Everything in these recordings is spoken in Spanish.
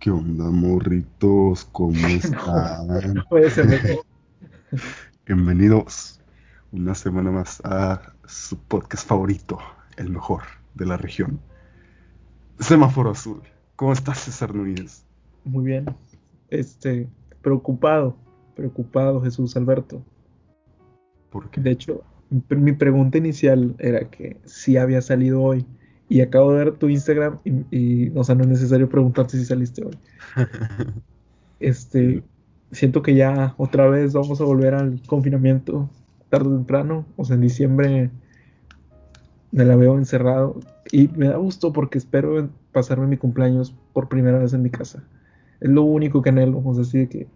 ¿Qué onda, morritos? ¿Cómo están? Puede ser. Bienvenidos una semana más a su podcast favorito, el mejor de la región. Semáforo Azul. ¿Cómo estás, César Núñez? Muy bien. Este, preocupado, preocupado, Jesús Alberto. ¿Por qué? De hecho, mi pregunta inicial era que si había salido hoy. Y acabo de ver tu Instagram y, y, o sea, no es necesario preguntarte si saliste hoy. Este, siento que ya otra vez vamos a volver al confinamiento tarde o temprano. O sea, en diciembre me la veo encerrado y me da gusto porque espero pasarme mi cumpleaños por primera vez en mi casa. Es lo único que anhelo, o sea, así de que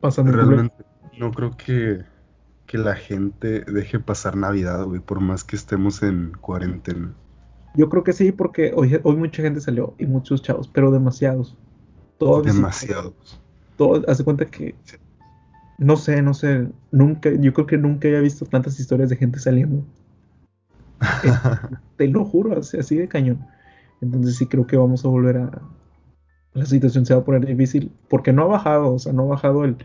pasando Realmente no creo que, que la gente deje pasar Navidad, güey, por más que estemos en cuarentena. Yo creo que sí, porque hoy, hoy mucha gente salió y muchos chavos, pero demasiados. Todos, Demasiados. Todo, hace cuenta que no sé, no sé, nunca, yo creo que nunca había visto tantas historias de gente saliendo. Eh, te lo juro, así, así, de cañón. Entonces sí creo que vamos a volver a... La situación se va a poner difícil porque no ha bajado, o sea, no ha bajado el...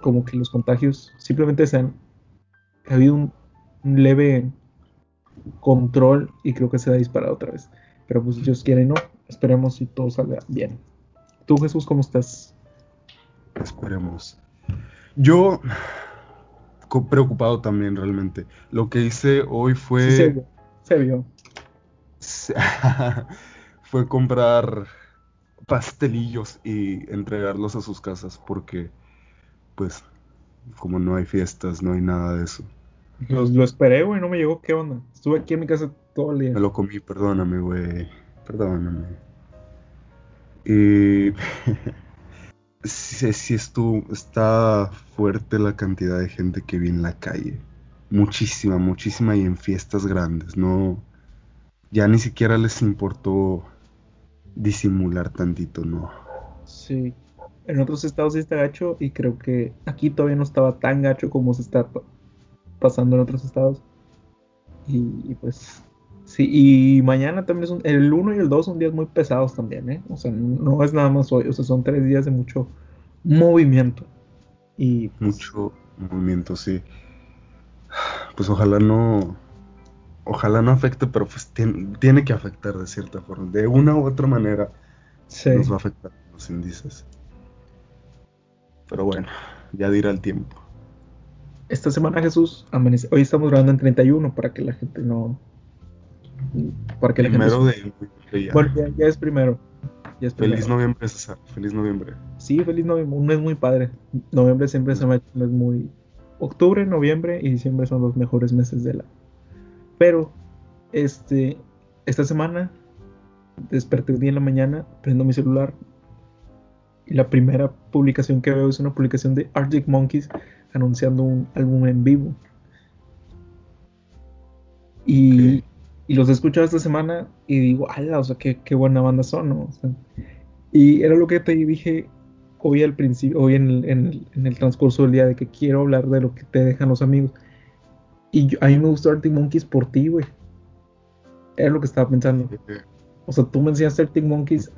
Como que los contagios simplemente se han... Ha habido un, un leve control y creo que se va a disparar otra vez. Pero pues Dios quiere, no. Esperemos si todo salga bien. ¿Tú, Jesús, cómo estás? Esperemos. Yo preocupado también realmente. Lo que hice hoy fue... Sí, se vio. Se vio. fue comprar pastelillos y entregarlos a sus casas porque pues como no hay fiestas, no hay nada de eso. Lo, lo esperé, güey, no me llegó, ¿qué onda? Estuve aquí en mi casa todo el día. Me lo comí, perdóname, güey. Perdóname. Y sí, sí estuvo, está fuerte la cantidad de gente que vi en la calle. Muchísima, muchísima y en fiestas grandes. No, ya ni siquiera les importó disimular tantito, no. Sí. En otros estados sí está gacho y creo que aquí todavía no estaba tan gacho como se está pasando en otros estados. Y, y, pues sí, y mañana también el 1 y el 2 son días muy pesados también, ¿eh? O sea, no es nada más hoy, o sea, son tres días de mucho movimiento. Y pues, mucho movimiento, sí. Pues ojalá no ojalá no afecte, pero pues tiene, tiene que afectar de cierta forma, de una u otra manera sí. nos va a afectar los índices. Pero bueno, ya dirá el tiempo esta semana Jesús amanece. Hoy estamos grabando en 31 para que la gente no. Para que primero la gente. De, ya. Bueno, ya, ya, es primero. ya, es Feliz noviembre, César. Feliz noviembre. Sí, feliz noviembre. Un mes muy padre. Noviembre siempre se me ha un mes muy. Octubre, noviembre y diciembre son los mejores meses del año. Pero, este. Esta semana desperté un día en la mañana, prendo mi celular. Y la primera publicación que veo es una publicación de Arctic Monkeys anunciando un álbum en vivo. Y, okay. y los he escuchado esta semana y digo, ala, o sea, qué, qué buena banda son, ¿no? O sea, y era lo que te dije hoy al principio, hoy en el, en, el, en el, transcurso del día, de que quiero hablar de lo que te dejan los amigos. Y yo, a mí me gustó Arctic Monkeys por ti, güey. Era lo que estaba pensando. O sea, tú me enseñaste Arctic Monkeys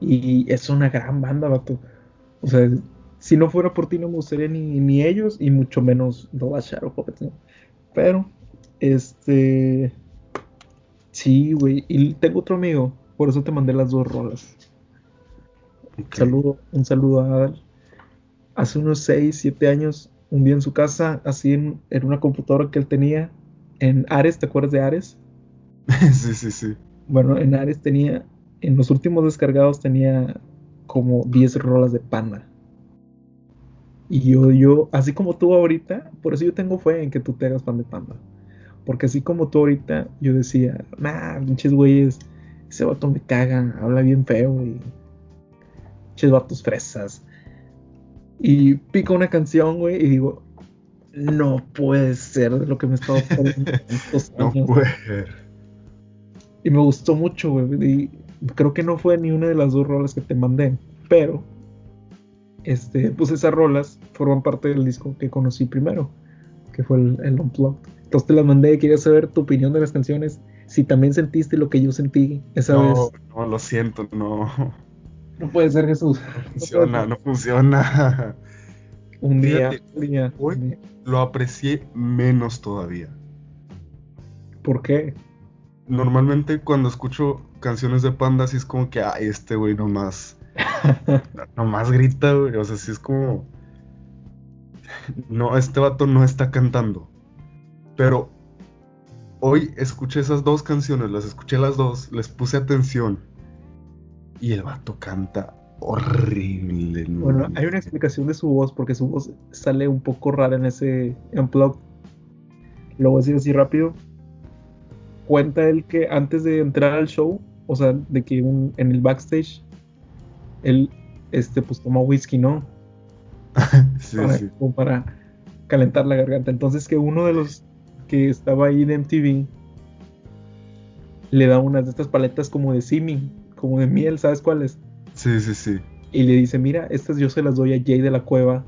y es una gran banda, vato. O sea, si no fuera por ti no me gustaría ni, ni ellos y mucho menos Nova Shadow Puppets, ¿no? Pero, este... Sí, güey. Y tengo otro amigo, por eso te mandé las dos rolas. Okay. Saludo, un saludo a Adal. Hace unos 6, 7 años, un día en su casa, así en, en una computadora que él tenía, en Ares, ¿te acuerdas de Ares? sí, sí, sí. Bueno, en Ares tenía, en los últimos descargados tenía como 10 rolas de Panda. Y yo, yo, así como tú ahorita, por eso yo tengo fe en que tú te hagas fan de Panda. Porque así como tú ahorita, yo decía, nah, pinches güeyes, ese vato me caga, habla bien feo y pinches vatos fresas. Y pico una canción, güey, y digo, no puede ser de lo que me perdiendo estos años. No puede ser. Y me gustó mucho, güey. Y creo que no fue ni una de las dos rolas que te mandé, pero este, pues esas rolas forman parte del disco que conocí primero, que fue el, el Unplugged. Entonces te las mandé, quería saber tu opinión de las canciones, si también sentiste lo que yo sentí esa no, vez. No, lo siento, no. No puede ser Jesús. No funciona, no funciona. Un día, un día. Hoy lo aprecié menos todavía. ¿Por qué? Normalmente cuando escucho canciones de Panda, sí es como que, ah, este güey nomás. Nomás grita, güey. O sea, sí es como. No, este vato no está cantando. Pero hoy escuché esas dos canciones, las escuché las dos, les puse atención. Y el vato canta horrible. Bueno, hay una explicación de su voz, porque su voz sale un poco rara en ese unplug. Lo voy a decir así rápido. Cuenta él que antes de entrar al show, o sea, de que en el backstage, él, este, pues toma whisky, ¿no? sí, para, sí. Como para calentar la garganta. Entonces que uno de los que estaba ahí de MTV le da unas de estas paletas como de simming, como de miel, ¿sabes cuáles? Sí, sí, sí. Y le dice, mira, estas yo se las doy a Jay de la Cueva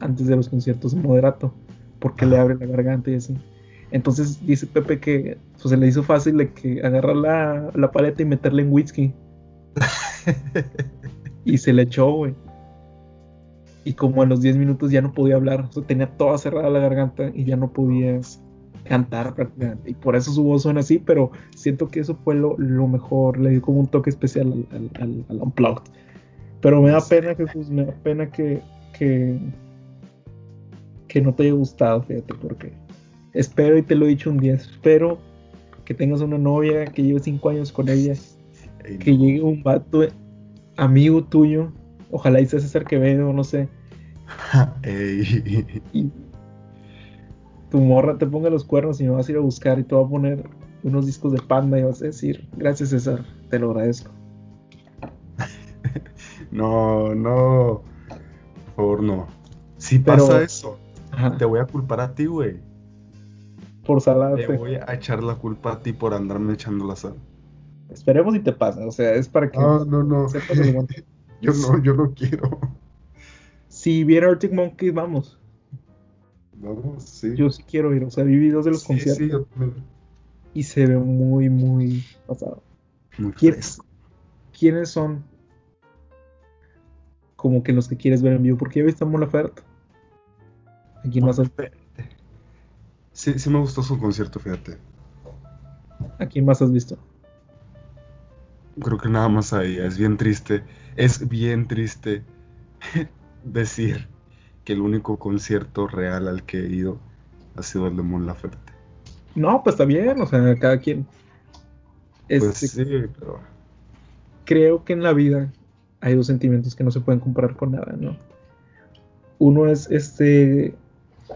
antes de los conciertos de Moderato, porque le abre la garganta y así. Entonces dice Pepe que pues, se le hizo fácil de que agarrar la, la paleta y meterle en whisky. y se le echó, güey. Y como a los 10 minutos ya no podía hablar, o sea, tenía toda cerrada la garganta y ya no podía cantar prácticamente. Y por eso su voz suena así, pero siento que eso fue lo, lo mejor, le dio como un toque especial al, al, al, al Unplugged. Pero me da pena, Jesús, me da pena que, que, que no te haya gustado, fíjate, porque espero, y te lo he dicho un día, espero que tengas una novia, que lleves 5 años con ella, Ey, que no. llegue un vato amigo tuyo, ojalá y sea César Quevedo, no sé, y tu morra te ponga los cuernos y me vas a ir a buscar y te va a poner unos discos de panda y vas a decir, gracias César, te lo agradezco. No, no. Por favor, no. Si Pero- pasa eso, Ajá, te voy a culpar a ti, güey. por Te salarte. voy a echar la culpa a ti por andarme echando la sal. Esperemos y te pasa, o sea, es para que Ah, no, no. sepas el aguante. Yo no, yo no quiero. Si viene Arctic Monkeys, vamos. Vamos, sí. Yo sí quiero ir, o sea, vi videos de los Sí, conciertos sí, yo también. y se ve muy, muy pasado. Muy ¿Quién- fresco. ¿Quiénes son como que los que quieres ver en vivo? Porque ya viste a Mon Laferte. ¿A quién más has, Sí, sí me gustó su concierto, fíjate. a quién más has visto? Creo que nada más ahí. Es bien triste. Es bien triste decir que el único concierto real al que he ido ha sido el de Mon Laferte. No, pues está bien, o sea, cada quien. Pues Este, sí, pero Creo que en la vida hay dos sentimientos que no se pueden comparar con nada, ¿no? Uno es este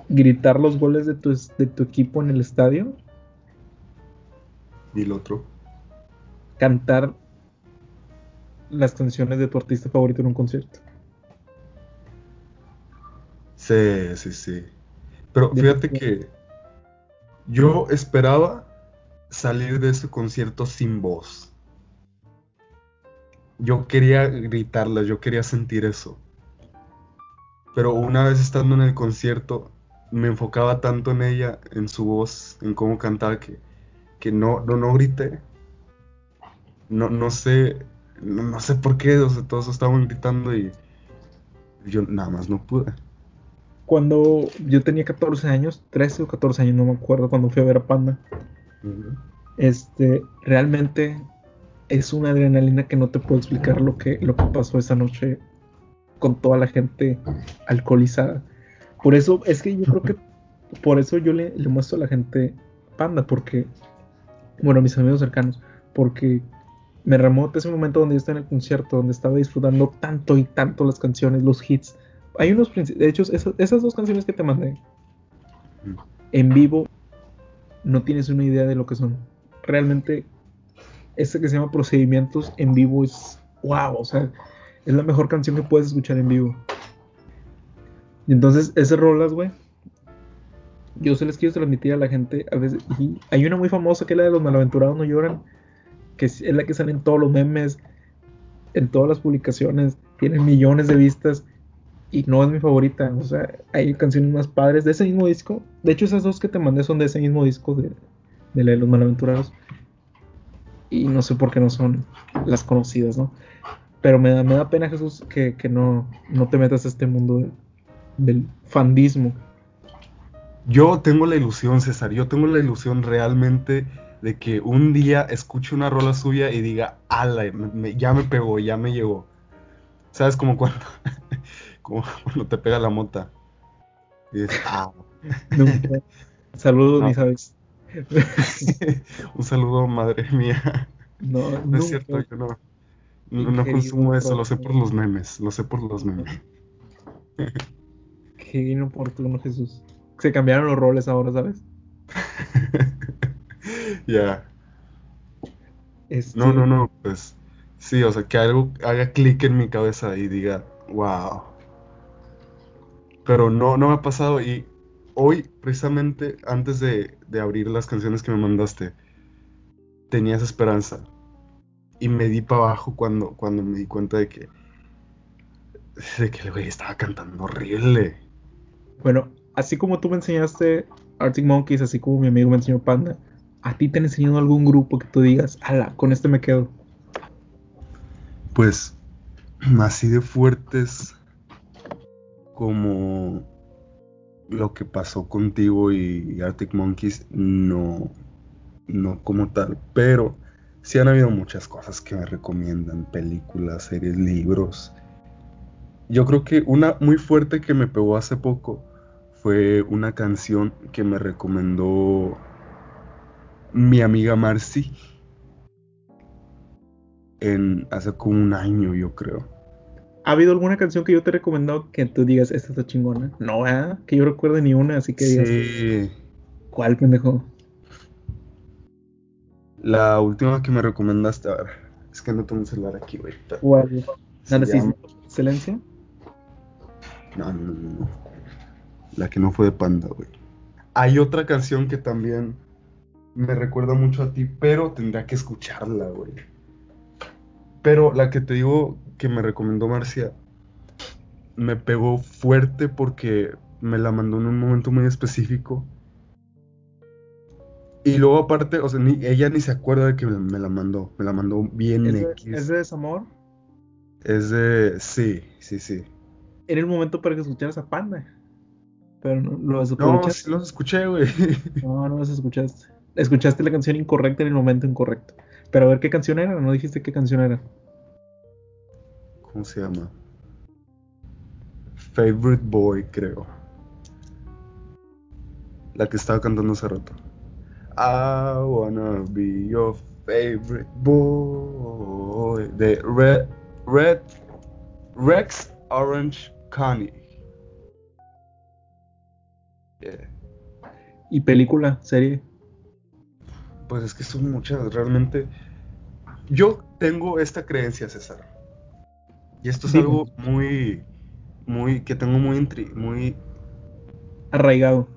gritar los goles de tu, de tu equipo en el estadio, ¿y el otro? cantar las canciones de tu artista favorito en un concierto. Sí, sí, sí. Pero fíjate que yo esperaba salir de ese concierto sin voz. Yo quería gritarlas, yo quería sentir eso. Pero una vez estando en el concierto, me enfocaba tanto en ella, en su voz, en cómo cantaba, que, que no, no, no grité. No, no sé, no, no sé por qué, o sea, todos estaban gritando y yo nada más no pude. Cuando yo tenía 14 años, 13 o 14 años, no me acuerdo, cuando fui a ver a Panda, este, realmente es una adrenalina que no te puedo explicar lo que, lo que pasó esa noche con toda la gente alcoholizada. Por eso, es que yo creo que por eso yo le, le muestro a la gente Panda, porque, bueno, a mis amigos cercanos, porque me remota ese momento donde yo estaba en el concierto, donde estaba disfrutando tanto y tanto las canciones, los hits. Hay unos, de hecho, esas, esas dos canciones que te mandé Ujú. en vivo, no tienes una idea de lo que son. Realmente, este que se llama Procedimientos en vivo es wow, o sea, es la mejor canción que puedes escuchar en vivo. Y entonces, esas rolas, güey, yo se les quiero transmitir a la gente a veces. Y hay una muy famosa que es la de los malaventurados no lloran, es la que sale en todos los memes, en todas las publicaciones, tiene millones de vistas y no es mi favorita. O sea, hay canciones más padres de ese mismo disco. De hecho, esas dos que te mandé son de ese mismo disco de, de los malaventurados. Y no sé por qué no son las conocidas, ¿no? Pero me da, me da pena, Jesús, que, que no, no te metas a este mundo de- del fandismo. Yo tengo la ilusión, César, yo tengo la ilusión realmente de que un día escuche una rola suya y diga, ala, me- me- ya me pegó, ya me llegó. ¿Sabes? Como cuando, como cuando te pega la mota. Y dices, ah. Saludos, No. ni sabes. Un saludo, madre mía. No, No es nunca. cierto, yo no, no, no consumo eso, lo sé por los memes, lo sé por los memes. Qué inoportuno, Jesús. Se cambiaron los roles ahora, ¿sabes? Ya. Este, No, no, no, pues sí, o sea, que algo haga clic en mi cabeza y diga, wow. Pero no, no me ha pasado y hoy, precisamente antes de, de abrir las canciones que me mandaste, tenía esa esperanza. Y me di para abajo cuando, cuando me di cuenta de que, de que el güey estaba cantando horrible. Bueno, así como tú me enseñaste Arctic Monkeys, así como mi amigo me enseñó Panda, ¿a ti te han enseñado algún grupo que tú digas, ala, con este me quedo? Pues así de fuertes como lo que pasó contigo y Arctic Monkeys, no, no como tal, pero sí han habido muchas cosas que me recomiendan, películas, series, libros. Yo creo que una muy fuerte que me pegó hace poco fue una canción que me recomendó mi amiga Marcy en hace como un año, yo creo. ¿Ha habido alguna canción que yo te he recomendado que tú digas, esta está chingona? No, ¿verdad? Que yo recuerde ni una, así que digas, Sí, ¿cuál pendejo? la última que me recomendaste, a ver, es que no tengo un celular aquí, güey. ¿Cuál? Se ¿Narcisismo llama- por excelencia? No, no, no, no. La que no fue de Panda, güey. Hay otra canción que también me recuerda mucho a ti, pero tendría que escucharla, güey. Pero la que te digo que me recomendó Marcia me pegó fuerte porque me la mandó en un momento muy específico. Y luego aparte, o sea, ni- ella ni se acuerda de que me, me la mandó. Me la mandó bien ¿Es de, X. es de desamor? Es de... Sí, sí, sí. Era el momento para que escucharas a Panda. Pero no lo No, sí los escuché, güey. No, no los escuchaste. Escuchaste la canción incorrecta en el momento incorrecto. Pero a ver qué canción era, no dijiste qué canción era. ¿Cómo se llama? Favorite Boy, creo. La que estaba cantando hace rato. I wanna be your favorite boy. De Red, Red, Rex Orange Connie. Yeah. Y película, serie. Pues es que son muchas, realmente. Yo tengo esta creencia, César. Y esto es Dime. algo muy, muy, que tengo muy, intri- muy Arraigado.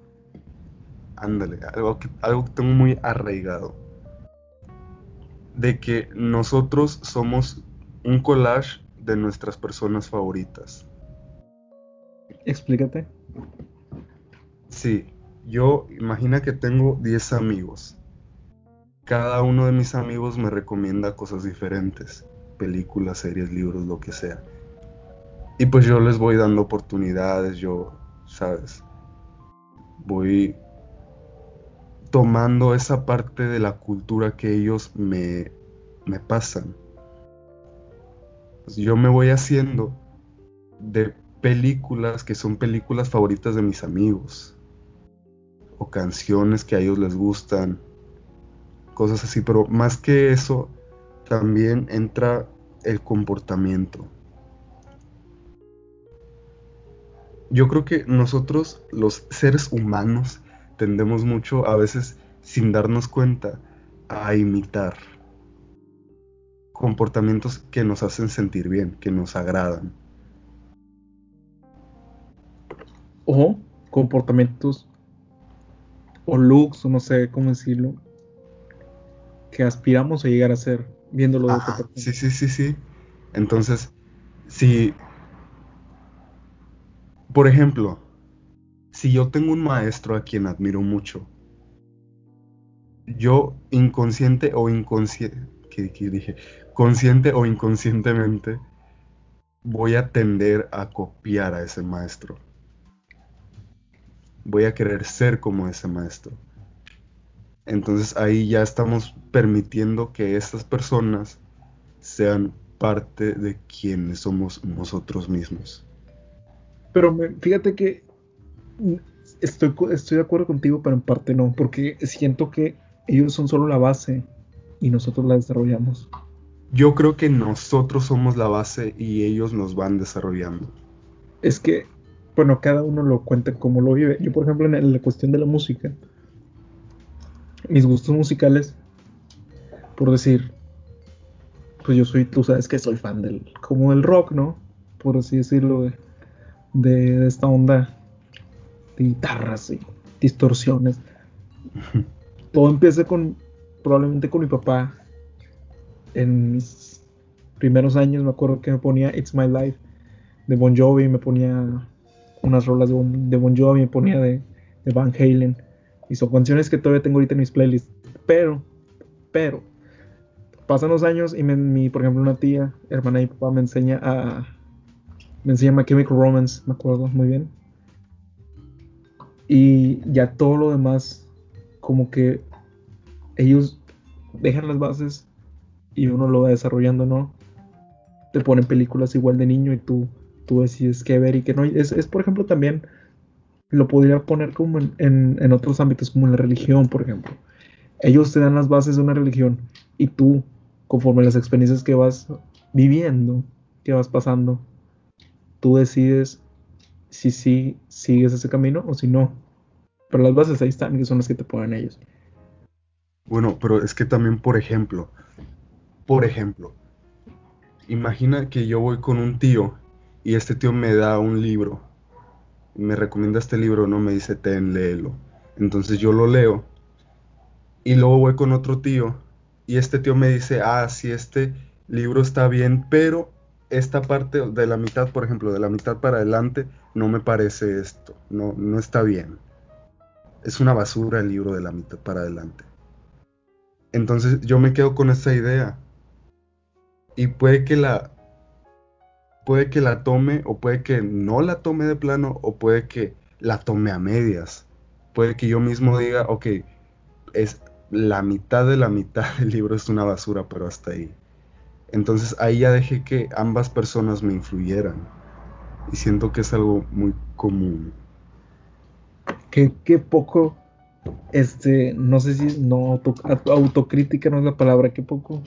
Ándale, algo que, algo que tengo muy arraigado. De que nosotros somos un collage de nuestras personas favoritas. Explícate. Sí, yo imagina que tengo 10 amigos. Cada uno de mis amigos me recomienda cosas diferentes. Películas, series, libros, lo que sea. Y pues yo les voy dando oportunidades, yo, ¿sabes? Voy tomando esa parte de la cultura que ellos me, me pasan. Pues yo me voy haciendo de películas que son películas favoritas de mis amigos. O canciones que a ellos les gustan. Cosas así. Pero más que eso, también entra el comportamiento. Yo creo que nosotros, los seres humanos, tendemos mucho, a veces sin darnos cuenta, a imitar comportamientos que nos hacen sentir bien, que nos agradan. O comportamientos o looks, o no sé cómo decirlo, que aspiramos a llegar a ser viéndolo de otra Ajá, sí, sí, sí, sí. Entonces, si, por ejemplo, si yo tengo un maestro a quien admiro mucho, yo inconsciente o inconsciente, ¿qué, qué dije? Consciente o inconscientemente, voy a tender a copiar a ese maestro. Voy a querer ser como ese maestro. Entonces ahí ya estamos permitiendo que estas personas sean parte de quienes somos nosotros mismos. Pero fíjate que estoy, estoy de acuerdo contigo, pero en parte no, porque siento que ellos son solo la base y nosotros la desarrollamos. Yo creo que nosotros somos la base y ellos nos van desarrollando. Es que, bueno, cada uno lo cuenta como lo vive. Yo, por ejemplo, en la cuestión de la música, mis gustos musicales, por decir, pues yo soy, tú sabes que soy fan del, como del rock, ¿no? Por así decirlo, de, de, esta onda de guitarras y distorsiones. Todo empieza con, probablemente con mi papá. En mis primeros años me acuerdo que me ponía It's My Life de Bon Jovi, me ponía unas rolas de Bon, de bon Jovi, me ponía de, de Van Halen. Y son canciones que todavía tengo ahorita en mis playlists. Pero, pero, pasan los años y mi, por ejemplo, una tía, hermana y papá me enseña a. Me enseña My Chemical Romance, me acuerdo muy bien. Y ya todo lo demás, como que ellos dejan las bases y uno lo va desarrollando, ¿no? Te ponen películas igual de niño y tú, tú decides qué ver y qué no. Es, es por ejemplo, también lo podría poner como en, otros ámbitos, como en la religión, por ejemplo. Ellos te dan las bases de una religión y tú, conforme las experiencias que vas viviendo, que vas pasando, tú decides si sí sigues ese camino o si no. Pero las bases ahí están, que son las que te ponen ellos. Bueno, pero es que también, por ejemplo, por ejemplo, imagina que yo voy con un tío y este tío me da un libro me recomienda este libro, ¿no? Me dice, ten, léelo. Entonces yo lo leo y luego voy con otro tío y este tío me dice, ah, sí, este libro está bien, pero esta parte de la mitad, por ejemplo, de la mitad para adelante, no me parece esto, no, no está bien. Es una basura el libro de la mitad para adelante. Entonces yo me quedo con esa idea. Y puede que la puede que la tome o puede que no la tome de plano o puede que la tome a medias. Puede que yo mismo diga, ok, es la mitad de la mitad del libro es una basura, pero hasta ahí. Entonces ahí ya dejé que ambas personas me influyeran. Y siento que es algo muy común. Qué, poco, este, no sé si no autocrítica no es la palabra, qué poco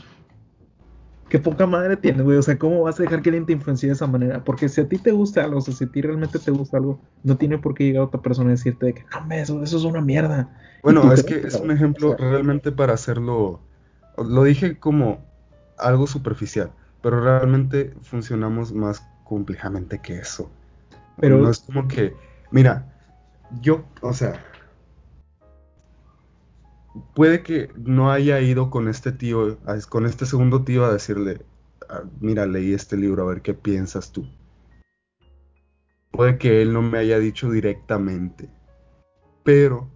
qué poca madre tienes, güey. O sea, ¿cómo vas a dejar que alguien te influencie de esa manera? Porque si a ti te gusta algo, o sea, si a ti realmente te gusta algo, no tiene por qué llegar otra persona a decirte de que, no, eso, eso es una mierda. Bueno, es que es un ejemplo realmente para hacerlo. Lo dije como algo superficial, pero realmente funcionamos más complejamente que eso. Pero no es como que, mira, yo, o sea, puede que no haya ido con este tío, con este segundo tío a decirle, ah, mira, leí este libro, a ver qué piensas tú. Puede que él no me haya dicho directamente, pero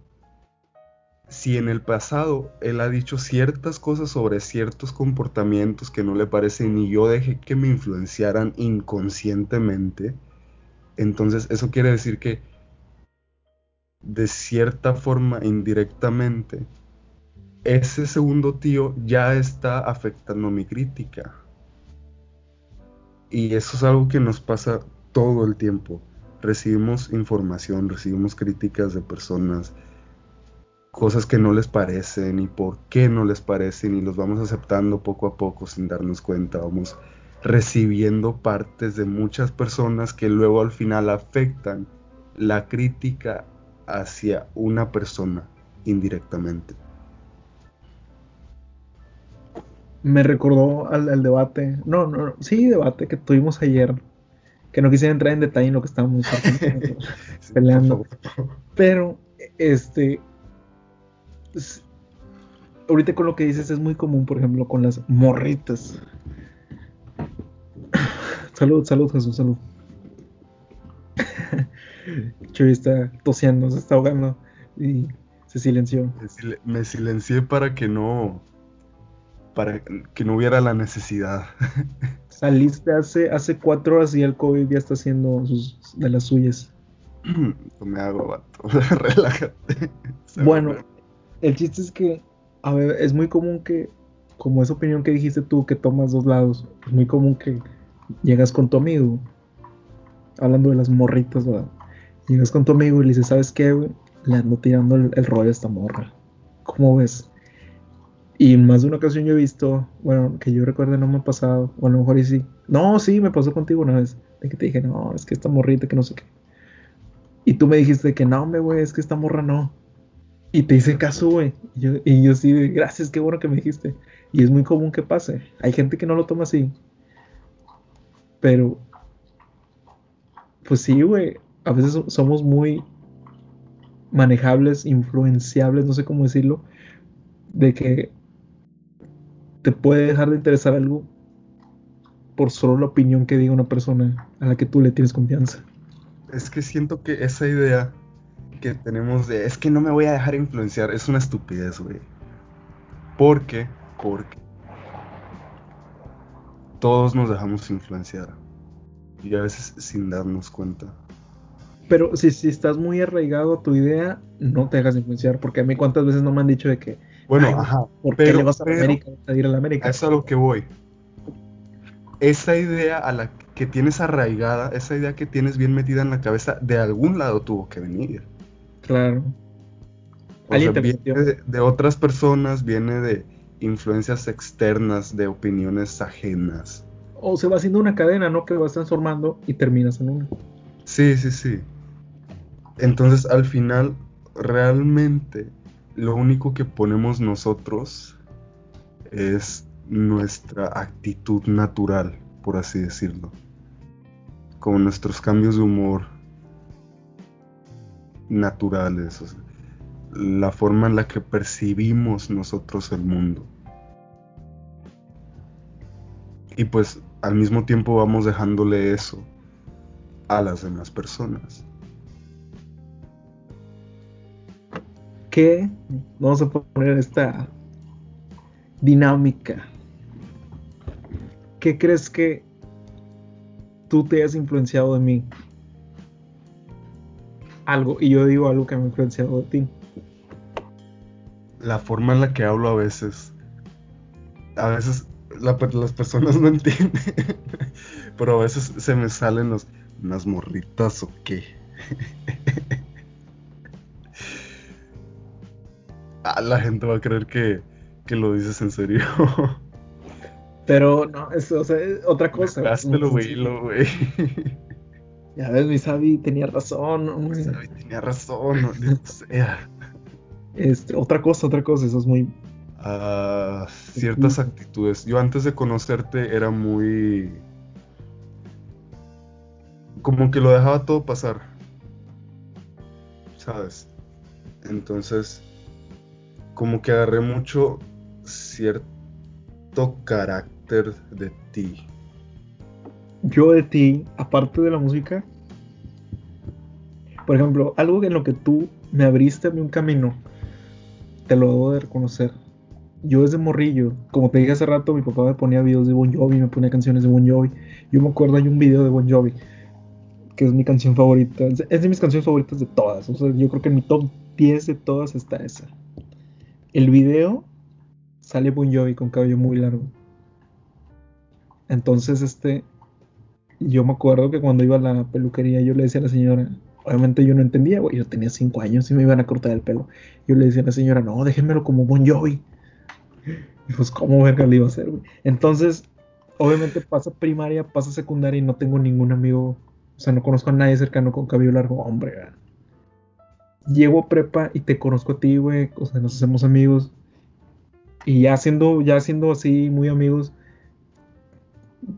si en el pasado él ha dicho ciertas cosas sobre ciertos comportamientos que no le parecen y yo dejé que me influenciaran inconscientemente, entonces eso quiere decir que de cierta forma indirectamente ese segundo tío ya está afectando mi crítica. Y eso es algo que nos pasa todo el tiempo. Recibimos información, recibimos críticas de personas, cosas que no les parecen y por qué no les parecen y los vamos aceptando poco a poco sin darnos cuenta. Vamos recibiendo partes de muchas personas que luego al final afectan la crítica hacia una persona indirectamente. Me recordó al, debate, no, no, sí, debate que tuvimos ayer, que no quisiera entrar en detalle en lo que estábamos peleando, pero este, ahorita con lo que dices es muy común, por ejemplo, con las morritas. salud, salud, Jesús, salud. Chuy está tosiendo, se está ahogando y se silenció. Me silencié para que no para que no hubiera la necesidad. saliste hace, hace cuatro horas y el COVID ya está haciendo sus, de las suyas. me hago, vato. Relájate. bueno, el chiste es que, a ver, es muy común que, como esa opinión que dijiste tú, que tomas dos lados, es muy común que llegas con tu amigo, hablando de las morritas, ¿verdad? Llegas con tu amigo y le dices, ¿sabes qué, güey? Le ando tirando el, el rollo a esta morra. ¿Cómo ves? Y más de una ocasión yo he visto, bueno, que yo recuerde no me ha pasado, o a lo mejor sí. No, sí, me pasó contigo una vez, de que te dije, no, es que esta morrita, que no sé qué. Y tú me dijiste que no, me güey, es que esta morra no. Y te hice caso, güey. Y yo, y yo sí, gracias, qué bueno que me dijiste. Y es muy común que pase. Hay gente que no lo toma así. Pero, pues sí, güey. A veces somos muy manejables, influenciables, no sé cómo decirlo. De que te puede dejar de interesar algo por solo la opinión que diga una persona a la que tú le tienes confianza. Es que siento que esa idea que tenemos de es que no me voy a dejar influenciar es una estupidez, güey. Porque, porque todos nos dejamos influenciar y a veces sin darnos cuenta. Pero si, si estás muy arraigado a tu idea, no te dejas influenciar, porque a mí cuántas veces no me han dicho de que bueno, ajá. ¿Por qué le vas a América? a ir a la América? Eso es a lo que voy. Esa idea a la que tienes arraigada, esa idea que tienes bien metida en la cabeza, de algún lado tuvo que venir. Claro. viene de, de, otras personas, viene de influencias externas, de opiniones ajenas. O se va haciendo una cadena, ¿no? Que vas transformando y terminas en una. Sí, sí, sí. Entonces, al final, realmente lo único que ponemos nosotros es nuestra actitud natural, por así decirlo. Como nuestros cambios de humor naturales, la forma en la que percibimos nosotros el mundo. Y pues al mismo tiempo vamos dejándole eso a las demás personas. ¿Qué? Vamos a poner esta dinámica. ¿Qué crees que tú te has influenciado de mí? Algo, y yo digo algo que me ha influenciado de ti. La forma en la que hablo a veces. A veces las personas no entienden. pero a veces se me salen los, unas morritas o qué. Ah, la gente va a creer que, lo dices en serio. Pero no, es, o sea, otra cosa. güey, güey. Ya ves, mi Sabi tenía razón. Mi Sabi tenía razón, no, sea. Este, otra cosa, otra cosa, eso es muy. Uh, ciertas actitudes. Yo antes de conocerte era muy. Como que lo dejaba todo pasar. ¿Sabes? Entonces como que agarré mucho cierto carácter de ti. Yo de ti, aparte de la música, por ejemplo, algo en lo que tú me abriste a mí un camino, te lo debo de reconocer. Yo desde morrillo, como te dije hace rato, mi papá me ponía videos de Bon Jovi, me ponía canciones de Bon Jovi. Yo me acuerdo hay un video de Bon Jovi, que es mi canción favorita, es de mis canciones favoritas de todas. O sea, yo creo que en mi top 10 de todas está esa el video sale Bon Jovi con cabello muy largo. Entonces, este, yo me acuerdo que cuando iba a la peluquería yo le decía a la señora, obviamente yo no entendía, güey, yo tenía 5 años y me iban a cortar el pelo. Yo le decía a la señora, no, déjenmelo como Bon Jovi. Y pues, ¿cómo verga le iba a hacer, güey? Entonces, obviamente pasa primaria, pasa secundaria y no tengo ningún amigo, o sea, no conozco a nadie cercano con cabello largo, hombre, llego a prepa y te conozco a ti, güey, o sea, nos hacemos amigos. Y ya siendo, ya siendo así muy amigos,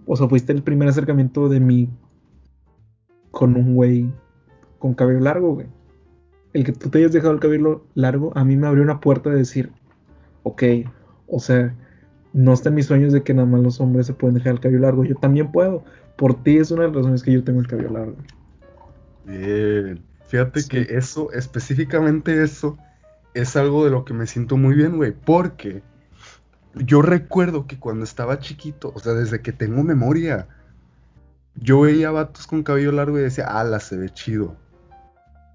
o sea, fuiste el primer acercamiento de mí con un güey con cabello largo, güey. El que tú te hayas dejado el cabello largo, a mí me abrió una puerta de decir, ok, o sea, no está en mis sueños de que nada más los hombres se pueden dejar el cabello largo, yo también puedo. Por ti es una de las razones que yo tengo el cabello largo. Bien. Fíjate que eso, específicamente eso, es algo de lo que me siento muy bien, güey. Porque yo recuerdo que cuando estaba chiquito, o sea, desde que tengo memoria, yo veía vatos con cabello largo y decía, ala, se ve chido.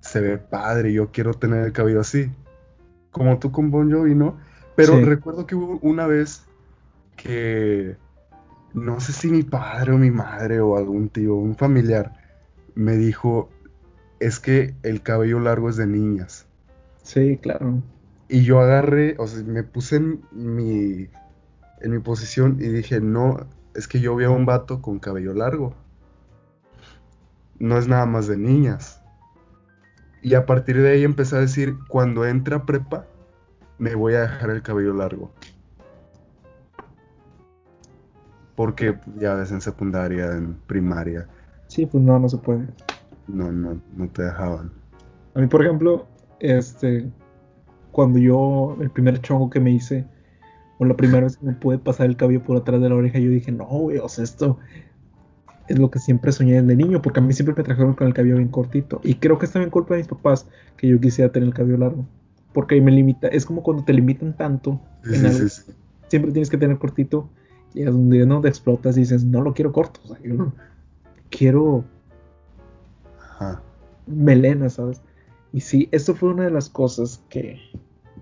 Se ve padre, yo quiero tener el cabello así. Como tú con Bon Jovi, ¿no? Pero Sí. recuerdo que hubo una vez que no sé si mi padre o mi madre o algún tío, un familiar, me dijo, es que el cabello largo es de niñas. Sí, claro. Y yo agarré, o sea, me puse en mi, en mi posición y dije, no, es que yo vi a un vato con cabello largo. No es nada más de niñas. Y a partir de ahí empecé a decir, cuando entre a prepa, me voy a dejar el cabello largo. Porque ya ves en secundaria, en primaria, Sí, pues no, no se puede. No, no, no te dejaban. A mí, por ejemplo, este, cuando yo, el primer chongo que me hice, o la primera vez que me pude pasar el cabello por atrás de la oreja, yo dije, no, güey, o sea, esto es lo que siempre soñé desde niño, porque a mí siempre me trajeron con el cabello bien cortito. Y creo que es también culpa de mis papás que yo quisiera tener el cabello largo. Porque me limita, es como cuando te limitan tanto Sí, en sí, algo, sí, sí. siempre tienes que tener cortito, y es donde no te explotas y dices, no lo quiero corto, o sea, yo no- quiero Melena, ¿sabes? Y sí, esto fue una de las cosas que,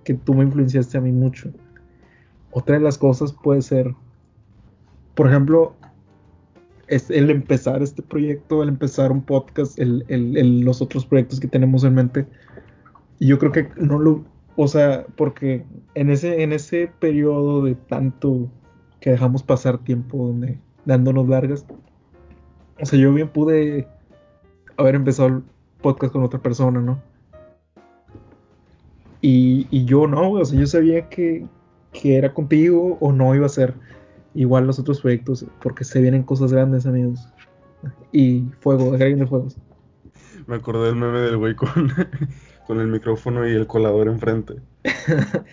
que tú me influenciaste a mí mucho. Otra de las cosas puede ser, por ejemplo, el empezar este proyecto, el empezar un podcast, el- el- los otros proyectos que tenemos en mente. Y yo creo que no lo, o sea, porque en ese, en ese periodo de tanto que dejamos pasar tiempo donde, dándonos largas, o sea, yo bien pude haber empezado el podcast con otra persona, ¿no? Y, y yo no, güey, o sea, yo sabía que, que era contigo o no iba a ser igual los otros proyectos, porque se vienen cosas grandes, amigos. Y fuego, agreguen de fuegos. Me acordé del meme del güey con, con el micrófono y el colador enfrente.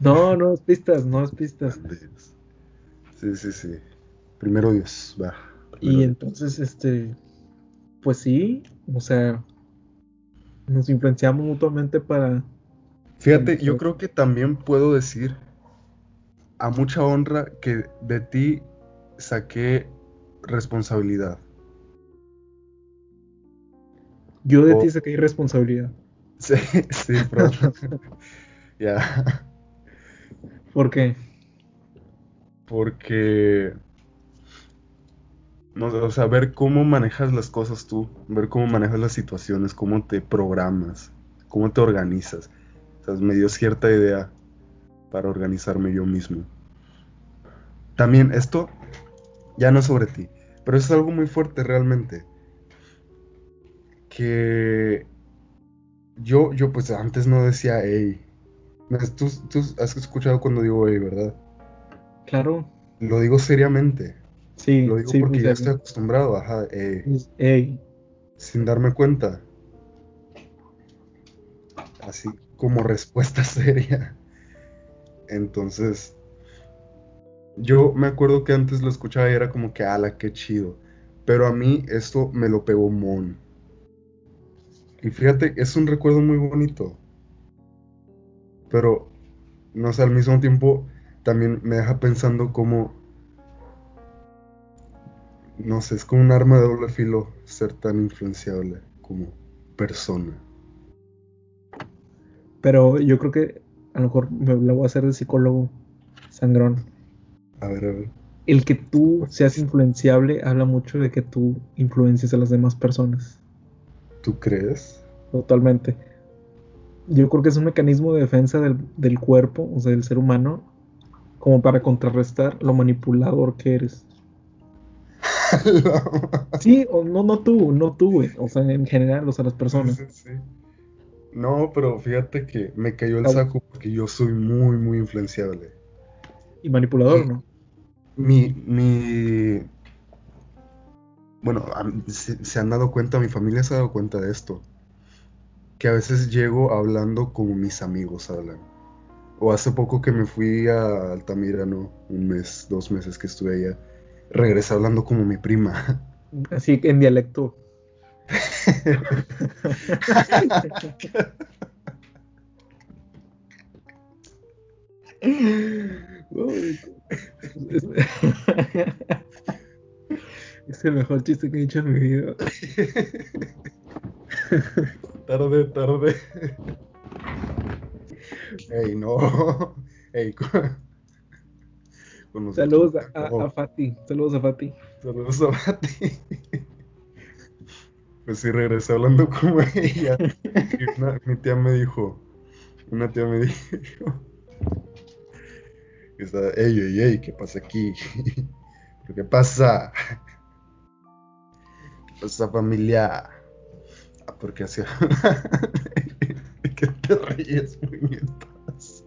No, no es pistas, no es pistas. Sí, sí, sí. Primero Dios, va. Primero Y Dios. entonces, este, pues sí, o sea, nos influenciamos mutuamente para... Fíjate, yo creo que también puedo decir a mucha honra que de ti saqué responsabilidad. Yo de Oh. ti saqué responsabilidad. Sí, sí, pronto. Ya. Porque, Porque. No o sea, ver cómo manejas las cosas tú, ver cómo manejas las situaciones, cómo te programas, cómo te organizas. O sea, me dio cierta idea para organizarme yo mismo. También esto ya no es sobre ti, pero es algo muy fuerte realmente. Que yo, yo pues antes no decía, hey. Tú, tú has escuchado cuando digo, hey, ¿verdad? claro, Lo digo seriamente. Sí, Lo digo sí, porque ya estoy acostumbrado, ajá, eh, ey, sin darme cuenta. Así como respuesta seria. Entonces, yo me acuerdo que antes lo escuchaba y era como que, ala, qué chido. Pero a mí esto me lo pegó Mon. Y fíjate, es un recuerdo muy bonito. Pero, no sé, al mismo tiempo también me deja pensando como, no sé, es como un arma de doble filo ser tan influenciable como persona. pero yo creo que a lo mejor me la voy a hacer de psicólogo sangrón. A ver, a ver. El que tú seas influenciable habla mucho de que tú influencias a las demás personas. ¿Tú crees? Totalmente. Yo creo que es un mecanismo de defensa del, del cuerpo, o sea, del ser humano, como para contrarrestar lo manipulador que eres. Sí, o no, no tú, no tú. O sea, en general, o sea, las personas. Sí, sí, sí. No, pero fíjate que me cayó el Ah, saco porque yo soy muy, muy influenciable. Y manipulador, ¿no? Mi, mi... Bueno, se, se han dado cuenta, mi familia se ha dado cuenta de esto. Que a veces llego hablando como mis amigos hablan. O hace poco que me fui a Altamira, ¿no? Un mes, dos meses que estuve allá. Regresé hablando como mi prima. Así en dialecto. es el mejor chiste que he hecho en mi vida. tarde, tarde. Ey, no. Ey, Saludos a, a, Fati. Saludos a Fati. Saludos a Fati. Pues sí, regresé hablando como ella. mi tía me dijo. Una tía me dijo. Está, ey, ey, ey, ¿qué pasa aquí? ¿Qué pasa? ¿Qué pasa, familia? Ah, porque hacía. ¿Qué te ríes, muñetas?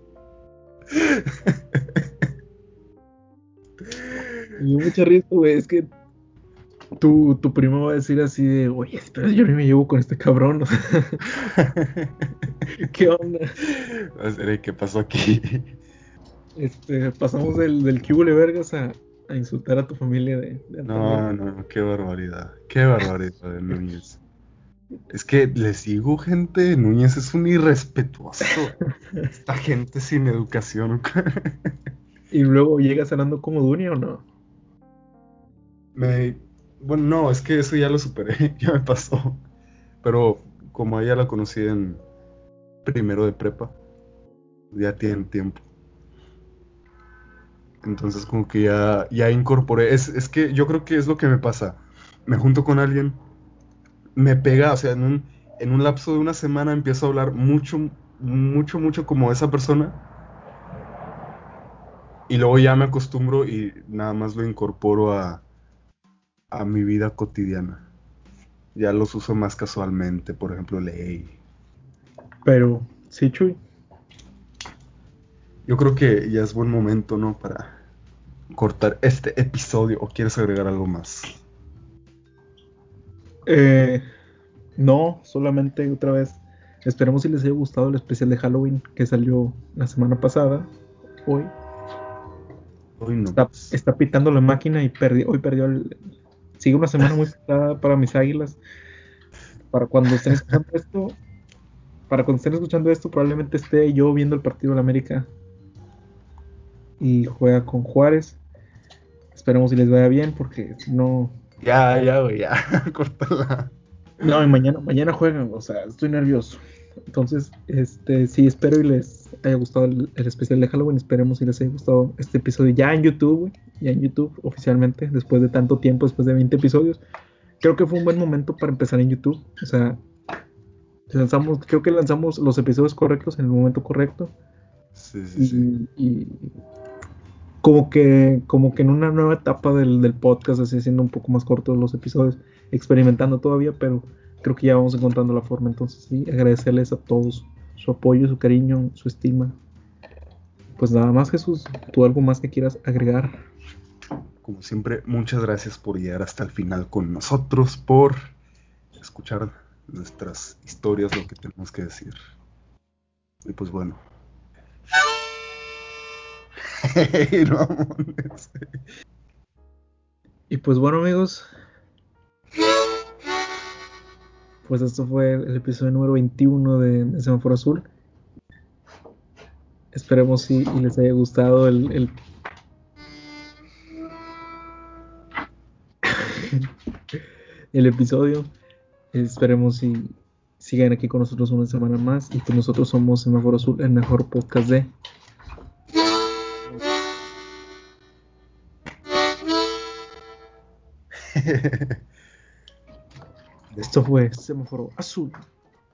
Me dio mucha risa, güey. Es que tu, tu primo va a decir así de, oye, espera, yo ni me llevo con este cabrón. ¿Qué onda? ¿Qué pasó aquí? Este, pasamos del, del cubole vergas a, a, insultar a tu familia de, No, no, qué barbaridad. Qué barbaridad de Núñez. Es que les digo, gente, Núñez es un irrespetuoso. Esta gente sin educación. ¿Y luego llegas hablando como Dunia o no? Me... Bueno, no, es que eso ya lo superé, ya me pasó. Pero como ella la conocí en primero de prepa, ya tiene tiempo. Entonces como que ya, ya incorporé. Es, es que yo creo que es lo que me pasa. Me junto con alguien, me pega, o sea, en un, en un lapso de una semana empiezo a hablar mucho, mucho, mucho como esa persona y luego ya me acostumbro y nada más lo incorporo a, a mi vida cotidiana. Ya los uso más casualmente, por ejemplo, ley. Pero, sí, Chuy. Yo creo que ya es buen momento, ¿no? Para cortar este episodio. ¿O quieres agregar algo más? Eh, no, solamente otra vez. Esperemos si les haya gustado el especial de Halloween que salió la semana pasada. Hoy está, pitando la máquina y perdió, hoy perdió el... Sigue una semana muy pesada para mis águilas. Para cuando estén escuchando esto, para cuando estén escuchando esto, probablemente esté yo viendo el partido de la América. Y juega con Juárez. Esperemos si les vaya bien, porque no. Ya, ya, güey, ya. Cortala. No, y mañana, mañana juegan, o sea, estoy nervioso. Entonces, este, sí, espero y les haya gustado el, especial de Halloween. Esperemos y les haya gustado este episodio ya en YouTube, ya en YouTube oficialmente, después de tanto tiempo, después de 20 episodios. Creo que fue un buen momento para empezar en YouTube. O sea, lanzamos, creo que lanzamos los episodios correctos en el momento correcto. Sí, sí, sí. Y como que, como que en una nueva etapa del, del podcast, así siendo un poco más cortos los episodios, experimentando todavía, pero creo que ya vamos encontrando la forma. Entonces, sí, agradecerles a todos su apoyo, su cariño, su estima. Pues nada más, Jesús, ¿tú algo más que quieras agregar? Como siempre, muchas gracias por llegar hasta el final con nosotros, por escuchar nuestras historias, lo que tenemos que decir. Y pues bueno. y pues bueno, amigos, pues esto fue el episodio número 21 de, Semáforo Azul. Esperemos si les haya gustado el... el episodio. Esperemos si sigan aquí con nosotros una semana más. Y que nosotros somos Semáforo Azul, el mejor podcast de. Esto fue Semáforo Azul.